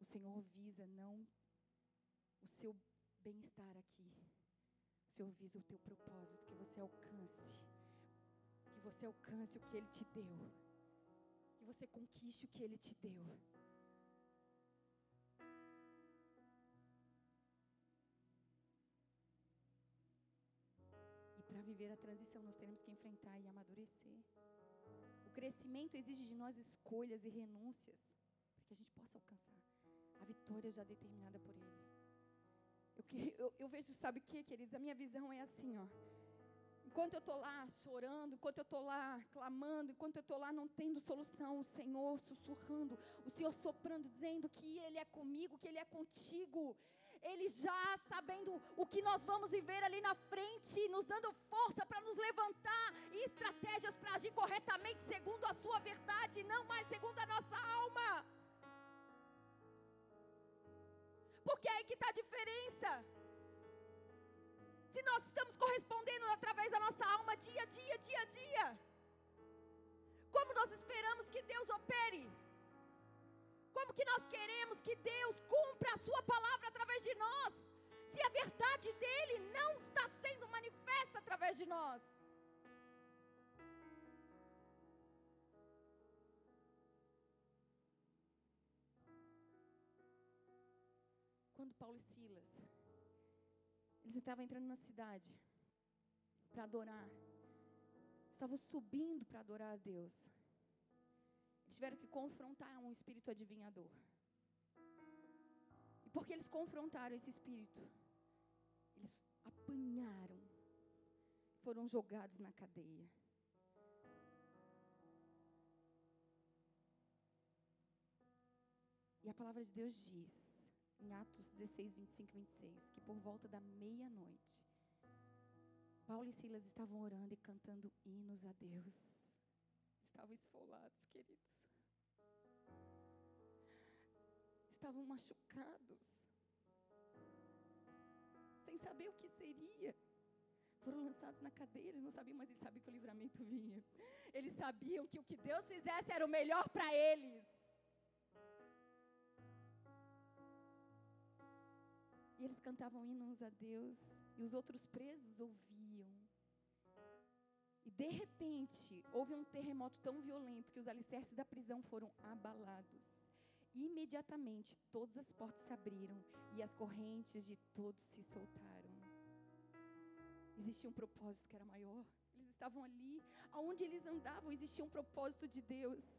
o Senhor visa não o seu bem-estar aqui. O Senhor visa o teu propósito, que você alcance. Que você alcance o que Ele te deu. Que você conquiste o que Ele te deu. E para viver a transição, nós teremos que enfrentar e amadurecer. O crescimento exige de nós escolhas e renúncias para que a gente possa alcançar a vitória já determinada por Ele. Eu, eu, eu vejo, sabe o que, queridos? A minha visão é assim, ó. Enquanto eu estou lá chorando, enquanto eu estou lá clamando, enquanto eu estou lá não tendo solução, o Senhor sussurrando, o Senhor soprando, dizendo que Ele é comigo, que Ele é contigo. Ele já sabendo o que nós vamos viver ali na frente, nos dando força para nos levantar e estratégias para agir corretamente segundo a Sua verdade, não mais segundo a nossa alma. Porque é aí que está a diferença. Se nós estamos correspondendo através da nossa alma dia a dia, dia a dia, como nós esperamos que Deus opere? Como que nós queremos que Deus cumpra a Sua palavra através de nós? Se a verdade dele não está sendo manifesta através de nós. Quando Paulo e Silas eles estavam entrando na cidade para adorar. Estavam subindo para adorar a Deus. Eles tiveram que confrontar um espírito adivinhador. E porque eles confrontaram esse espírito, eles apanharam, foram jogados na cadeia. E a palavra de Deus diz em Atos 16, 25 e 26, que por volta da meia-noite, Paulo e Silas estavam orando e cantando hinos a Deus. Estavam esfolados, queridos. Estavam machucados. Sem saber o que seria. Foram lançados na cadeia, eles não sabiam, mas eles sabiam que o livramento vinha. Eles sabiam que o que Deus fizesse era o melhor para eles. E eles cantavam hinos a Deus, e os outros presos ouviam. E de repente, houve um terremoto tão violento que os alicerces da prisão foram abalados. Imediatamente, todas as portas se abriram e as correntes de todos se soltaram. Existia um propósito que era maior. Eles estavam ali, aonde eles andavam, existia um propósito de Deus.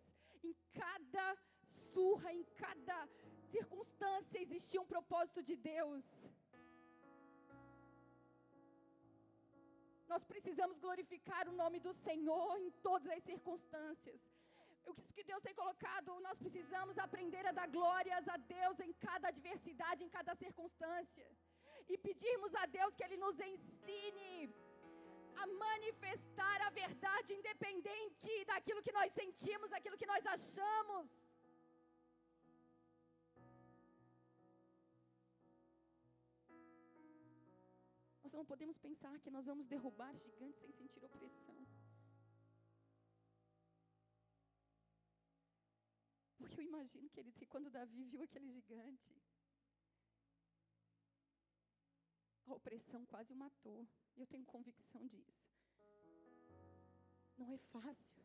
Em cada surra, em cada circunstância existia um propósito de Deus. Nós precisamos glorificar o nome do Senhor em todas as circunstâncias. O que Deus tem colocado, nós precisamos aprender a dar glórias a Deus em cada adversidade, em cada circunstância. E pedirmos a Deus que Ele nos ensine a manifestar a verdade, independente daquilo que nós sentimos, daquilo que nós achamos. Nós não podemos pensar que nós vamos derrubar gigantes sem sentir opressão. Porque eu imagino, queridos, que quando Davi viu aquele gigante, a opressão quase o matou. Eu tenho convicção disso. Não é fácil.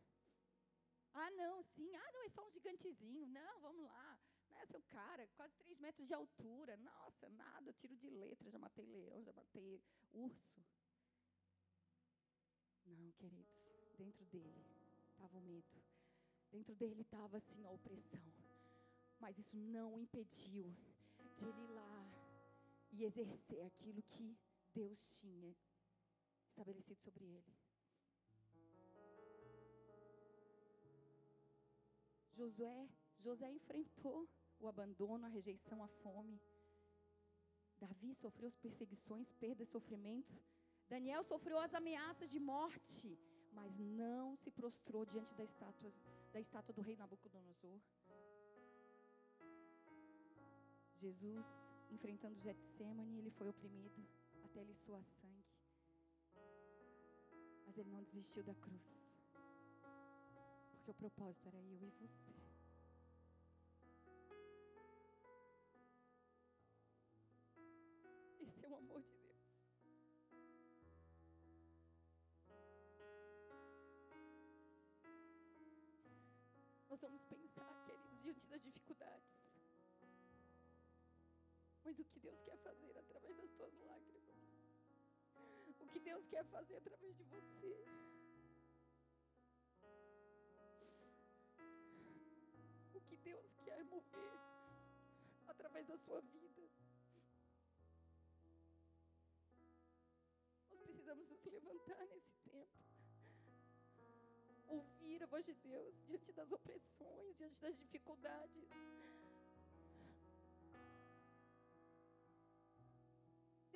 Ah, não, sim. Ah, não, é só um gigantezinho. Não, vamos lá. Né, seu cara, quase três metros de altura. Nossa, nada, tiro de letra. Já matei leão, já matei urso. Não, queridos, dentro dele estava o medo. Dentro dele estava assim a opressão. Mas isso não impediu de ele ir lá e exercer aquilo que Deus tinha estabelecido sobre ele. Josué, José enfrentou o abandono, a rejeição, a fome. Davi sofreu as perseguições, perda e sofrimento. Daniel sofreu as ameaças de morte, mas não se prostrou diante da estátua, da estátua do rei Nabucodonosor. Jesus, enfrentando Getsemane, ele foi oprimido até ele suar sangue. Mas ele não desistiu da cruz. Porque o propósito era eu e você. Nós vamos pensar, queridos, diante das dificuldades. Mas o que Deus quer fazer através das tuas lágrimas? O que Deus quer fazer através de você? O que Deus quer mover através da sua vida? Nós precisamos nos levantar nesse tempo. Ouvir a voz de Deus diante das opressões, diante das dificuldades.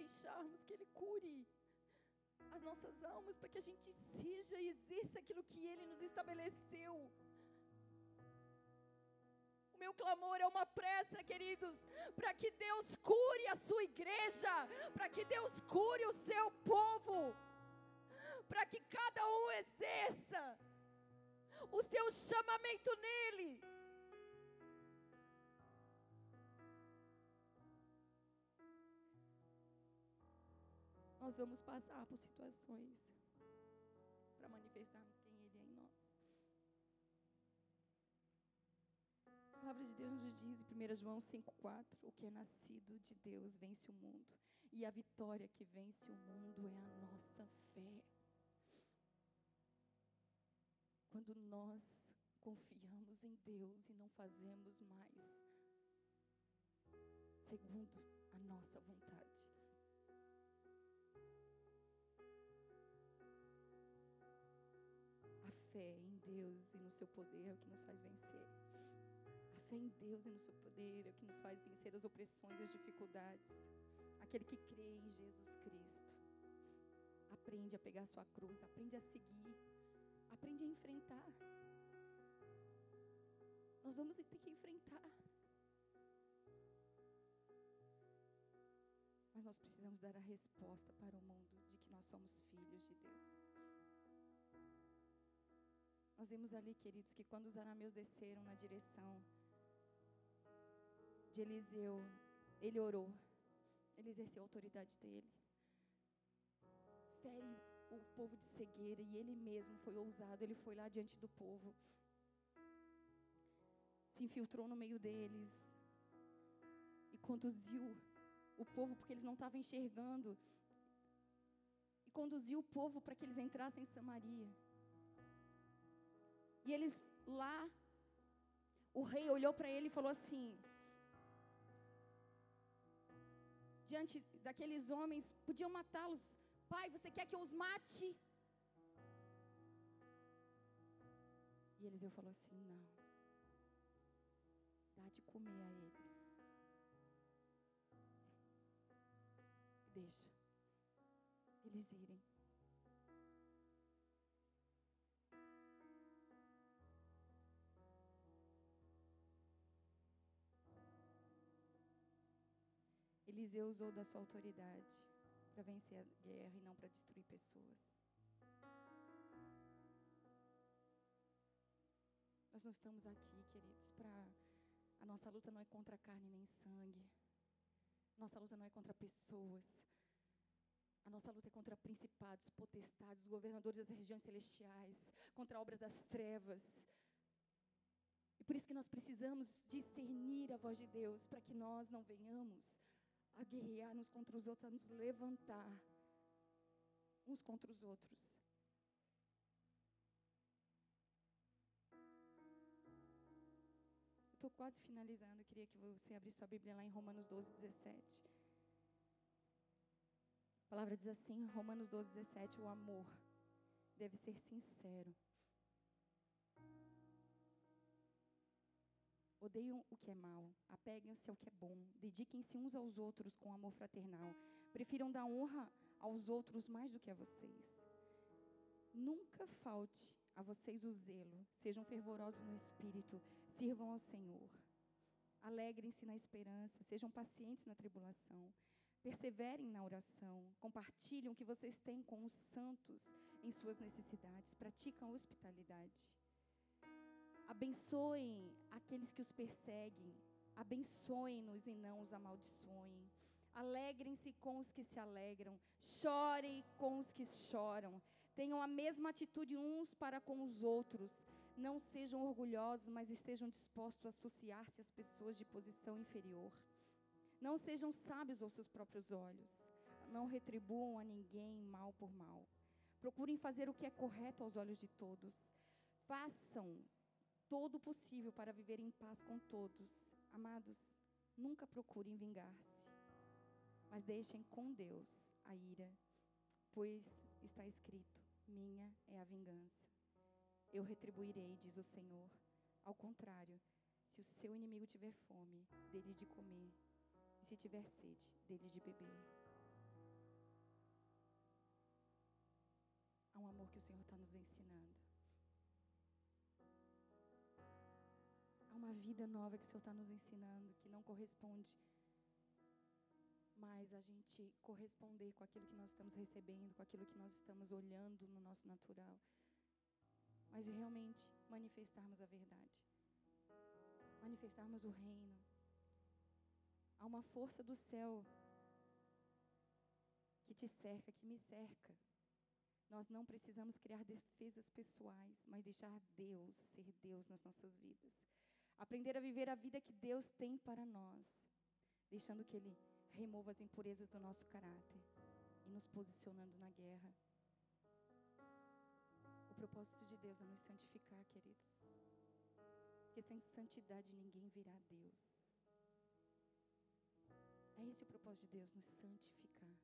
deixarmos que Ele cure as nossas almas, para que a gente seja e exerça aquilo que Ele nos estabeleceu. O meu clamor é uma pressa, queridos, para que Deus cure a sua igreja, para que Deus cure o seu povo, para que cada um exerça o seu chamamento nele. nós vamos passar por situações para manifestarmos quem Ele é em nós. A palavra de Deus nos diz em 1 João 5,4: O que é nascido de Deus vence o mundo, e a vitória que vence o mundo é a nossa fé. Quando nós confiamos em Deus e não fazemos mais segundo a nossa vontade. fé em Deus e no seu poder é o que nos faz vencer. A fé em Deus e no seu poder é o que nos faz vencer as opressões e as dificuldades. Aquele que crê em Jesus Cristo. Aprende a pegar sua cruz, aprende a seguir, aprende a enfrentar. Nós vamos ter que enfrentar. Mas nós precisamos dar a resposta para o mundo de que nós somos filhos de Deus. Nós vimos ali, queridos, que quando os arameus desceram na direção de Eliseu, ele orou, ele exerceu a autoridade dele. Fere o povo de cegueira e ele mesmo foi ousado, ele foi lá diante do povo, se infiltrou no meio deles e conduziu o povo, porque eles não estavam enxergando, e conduziu o povo para que eles entrassem em Samaria. E eles lá, o rei olhou para ele e falou assim: diante daqueles homens, podiam matá-los. Pai, você quer que eu os mate? E Eliseu falou assim: Não, dá de comer a eles. Deixa eles irem. Eliseu usou da sua autoridade para vencer a guerra e não para destruir pessoas. Nós não estamos aqui, queridos, para. A nossa luta não é contra carne nem sangue. Nossa luta não é contra pessoas. A nossa luta é contra principados, potestades, governadores das regiões celestiais, contra a obra das trevas. E por isso que nós precisamos discernir a voz de Deus, para que nós não venhamos a guerrear uns contra os outros, a nos levantar uns contra os outros. estou quase finalizando. Eu queria que você abrisse sua Bíblia lá em Romanos 12, 17. A palavra diz assim, Romanos 12, 17, o amor deve ser sincero. Odeiam o que é mal, apeguem-se ao que é bom, dediquem-se uns aos outros com amor fraternal, prefiram dar honra aos outros mais do que a vocês. Nunca falte a vocês o zelo, sejam fervorosos no espírito, sirvam ao Senhor. Alegrem-se na esperança, sejam pacientes na tribulação, perseverem na oração, compartilhem o que vocês têm com os santos em suas necessidades, praticam hospitalidade. Abençoem aqueles que os perseguem, abençoem-nos e não os amaldiçoem. Alegrem-se com os que se alegram, chorem com os que choram. Tenham a mesma atitude uns para com os outros. Não sejam orgulhosos, mas estejam dispostos a associar-se às pessoas de posição inferior. Não sejam sábios aos seus próprios olhos. Não retribuam a ninguém mal por mal. Procurem fazer o que é correto aos olhos de todos. Façam todo o possível para viver em paz com todos. Amados, nunca procurem vingar-se, mas deixem com Deus a ira, pois está escrito: Minha é a vingança. Eu retribuirei, diz o Senhor. Ao contrário, se o seu inimigo tiver fome, dele de comer, e se tiver sede, dele de beber. Há um amor que o Senhor está nos ensinando. Uma vida nova que o Senhor está nos ensinando, que não corresponde mais a gente corresponder com aquilo que nós estamos recebendo, com aquilo que nós estamos olhando no nosso natural, mas realmente manifestarmos a verdade, manifestarmos o reino. Há uma força do céu que te cerca, que me cerca. Nós não precisamos criar defesas pessoais, mas deixar Deus ser Deus nas nossas vidas. Aprender a viver a vida que Deus tem para nós, deixando que Ele remova as impurezas do nosso caráter e nos posicionando na guerra. O propósito de Deus é nos santificar, queridos. Porque sem santidade ninguém virá a Deus. É esse o propósito de Deus, nos santificar.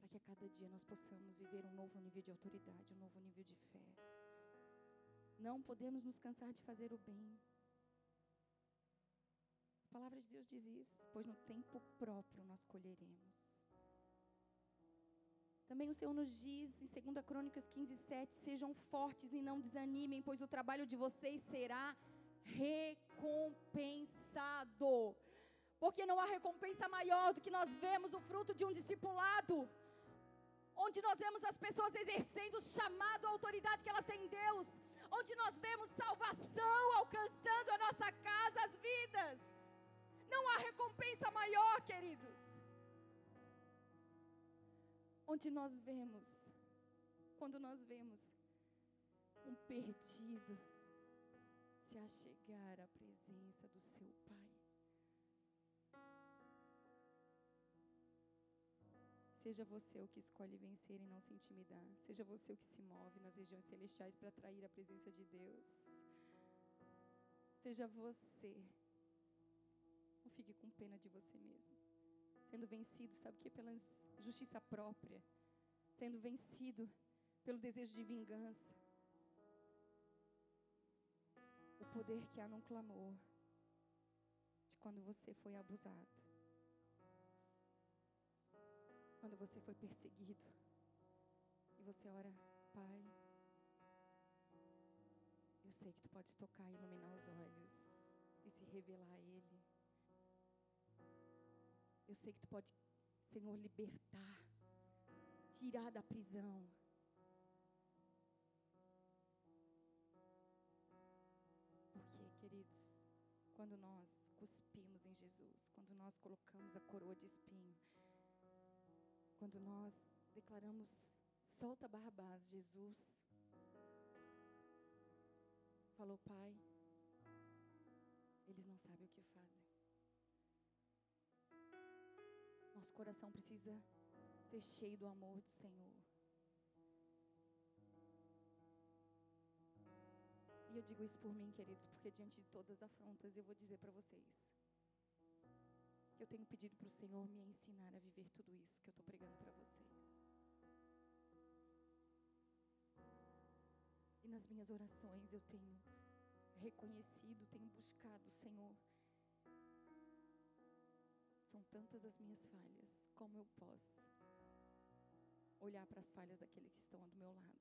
Para que a cada dia nós possamos viver um novo nível de autoridade, um novo nível de fé. Não podemos nos cansar de fazer o bem. A palavra de Deus diz isso, pois no tempo próprio nós colheremos. Também o Senhor nos diz em 2 Crônicas 15, 7: sejam fortes e não desanimem, pois o trabalho de vocês será recompensado. Porque não há recompensa maior do que nós vemos o fruto de um discipulado, onde nós vemos as pessoas exercendo o chamado, a autoridade que elas têm em Deus, onde nós vemos salvação alcançando a nossa casa, as vidas. Não há recompensa maior, queridos. Onde nós vemos, quando nós vemos um perdido se achegar à Seja você o que escolhe vencer e não se intimidar. Seja você o que se move nas regiões celestiais para atrair a presença de Deus. Seja você. Não fique com pena de você mesmo. Sendo vencido, sabe o que? Pela justiça própria. Sendo vencido pelo desejo de vingança. O poder que há num clamor de quando você foi abusado quando você foi perseguido e você ora, Pai, eu sei que tu podes tocar iluminar os olhos e se revelar a Ele. Eu sei que tu pode, Senhor, libertar, tirar da prisão. Porque, queridos, quando nós cuspimos em Jesus, quando nós colocamos a coroa de espinho, quando nós declaramos solta Barrabás, Jesus falou, Pai, eles não sabem o que fazem. Nosso coração precisa ser cheio do amor do Senhor. E eu digo isso por mim, queridos, porque diante de todas as afrontas eu vou dizer para vocês eu tenho pedido para o Senhor me ensinar a viver tudo isso que eu estou pregando para vocês. E nas minhas orações eu tenho reconhecido, tenho buscado, Senhor. São tantas as minhas falhas, como eu posso olhar para as falhas daqueles que estão do meu lado.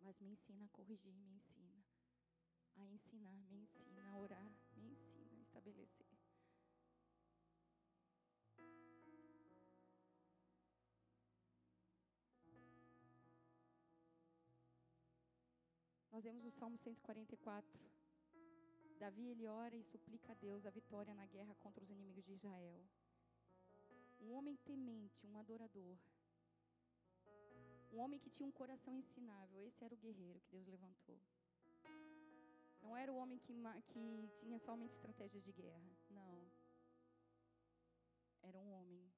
Mas me ensina a corrigir, me ensina a ensinar, me ensina a orar, me ensina a estabelecer. Nós vemos o Salmo 144. Davi ele ora e suplica a Deus a vitória na guerra contra os inimigos de Israel. Um homem temente, um adorador. Um homem que tinha um coração ensinável. Esse era o guerreiro que Deus levantou. Não era o homem que, que tinha somente estratégias de guerra. Não. Era um homem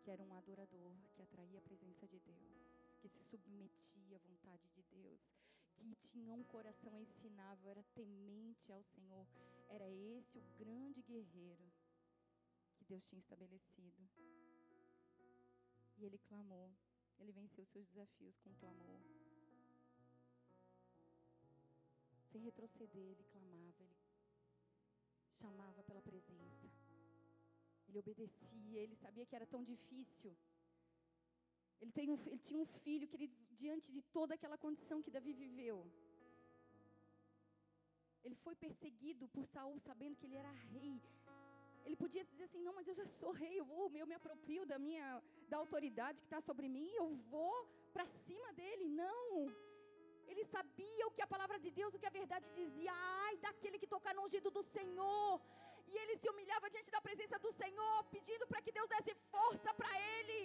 que era um adorador, que atraía a presença de Deus, que se submetia à vontade de Deus, que tinha um coração ensinável, era temente ao Senhor. Era esse o grande guerreiro que Deus tinha estabelecido. E ele clamou. Ele venceu seus desafios com clamor. Sem retroceder, ele clamava, ele chamava pela presença. Ele obedecia, ele sabia que era tão difícil. Ele, tem um, ele tinha um filho, queridos, diante de toda aquela condição que Davi viveu. Ele foi perseguido por Saul, sabendo que ele era rei. Ele podia dizer assim: não, mas eu já sou rei, eu, vou, eu me aproprio da minha da autoridade que está sobre mim, eu vou para cima dele. Não. Ele sabia o que a palavra de Deus, o que a verdade dizia. Ai, daquele que tocar no ungido do Senhor. E ele se humilhava diante da presença do Senhor, pedindo para que Deus desse força para ele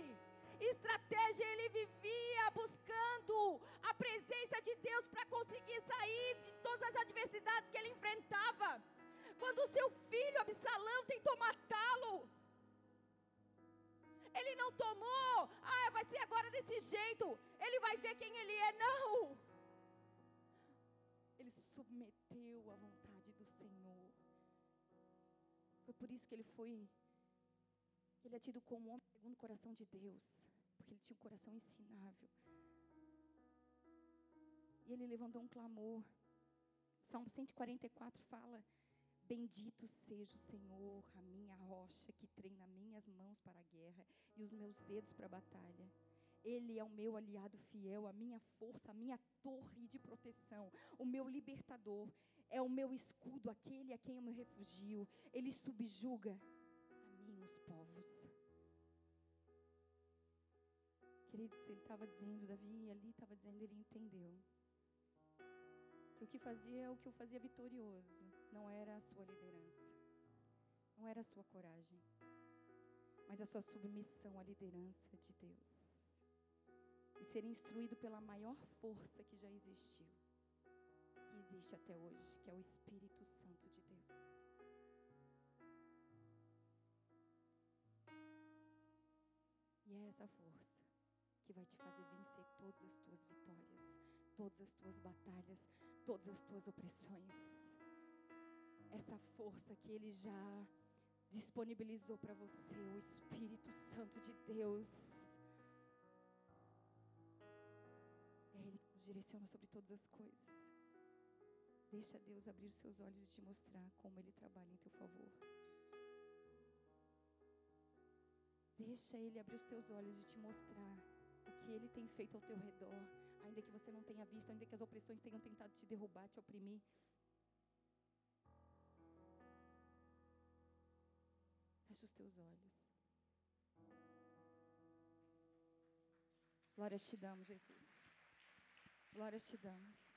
estratégia ele vivia buscando a presença de Deus para conseguir sair de todas as adversidades que ele enfrentava. Quando o seu filho Absalão tentou matá-lo, ele não tomou, ah, vai ser agora desse jeito, ele vai ver quem ele é, não. Ele submeteu à vontade do Senhor. Foi por isso que ele foi, que ele é tido como homem segundo o coração de Deus porque ele tinha um coração ensinável. E ele levantou um clamor. Salmo 144 fala: Bendito seja o Senhor, a minha rocha, que treina minhas mãos para a guerra e os meus dedos para a batalha. Ele é o meu aliado fiel, a minha força, a minha torre de proteção, o meu libertador, é o meu escudo, aquele a quem eu me refugio. Ele subjuga a mim os povos. Ele estava dizendo, Davi ali estava dizendo, ele entendeu. Que o que fazia, o que o fazia vitorioso, não era a sua liderança, não era a sua coragem, mas a sua submissão à liderança de Deus. E ser instruído pela maior força que já existiu, que existe até hoje, que é o Espírito Santo de Deus. E é essa força que vai te fazer vencer todas as tuas vitórias, todas as tuas batalhas, todas as tuas opressões. Essa força que Ele já disponibilizou para você, o Espírito Santo de Deus. É Ele nos direciona sobre todas as coisas. Deixa Deus abrir os seus olhos e te mostrar como Ele trabalha em teu favor. Deixa Ele abrir os teus olhos e te mostrar o que Ele tem feito ao teu redor, ainda que você não tenha visto, ainda que as opressões tenham tentado te derrubar, te oprimir. Feche os teus olhos. Glórias te damos, Jesus. Glórias te damos.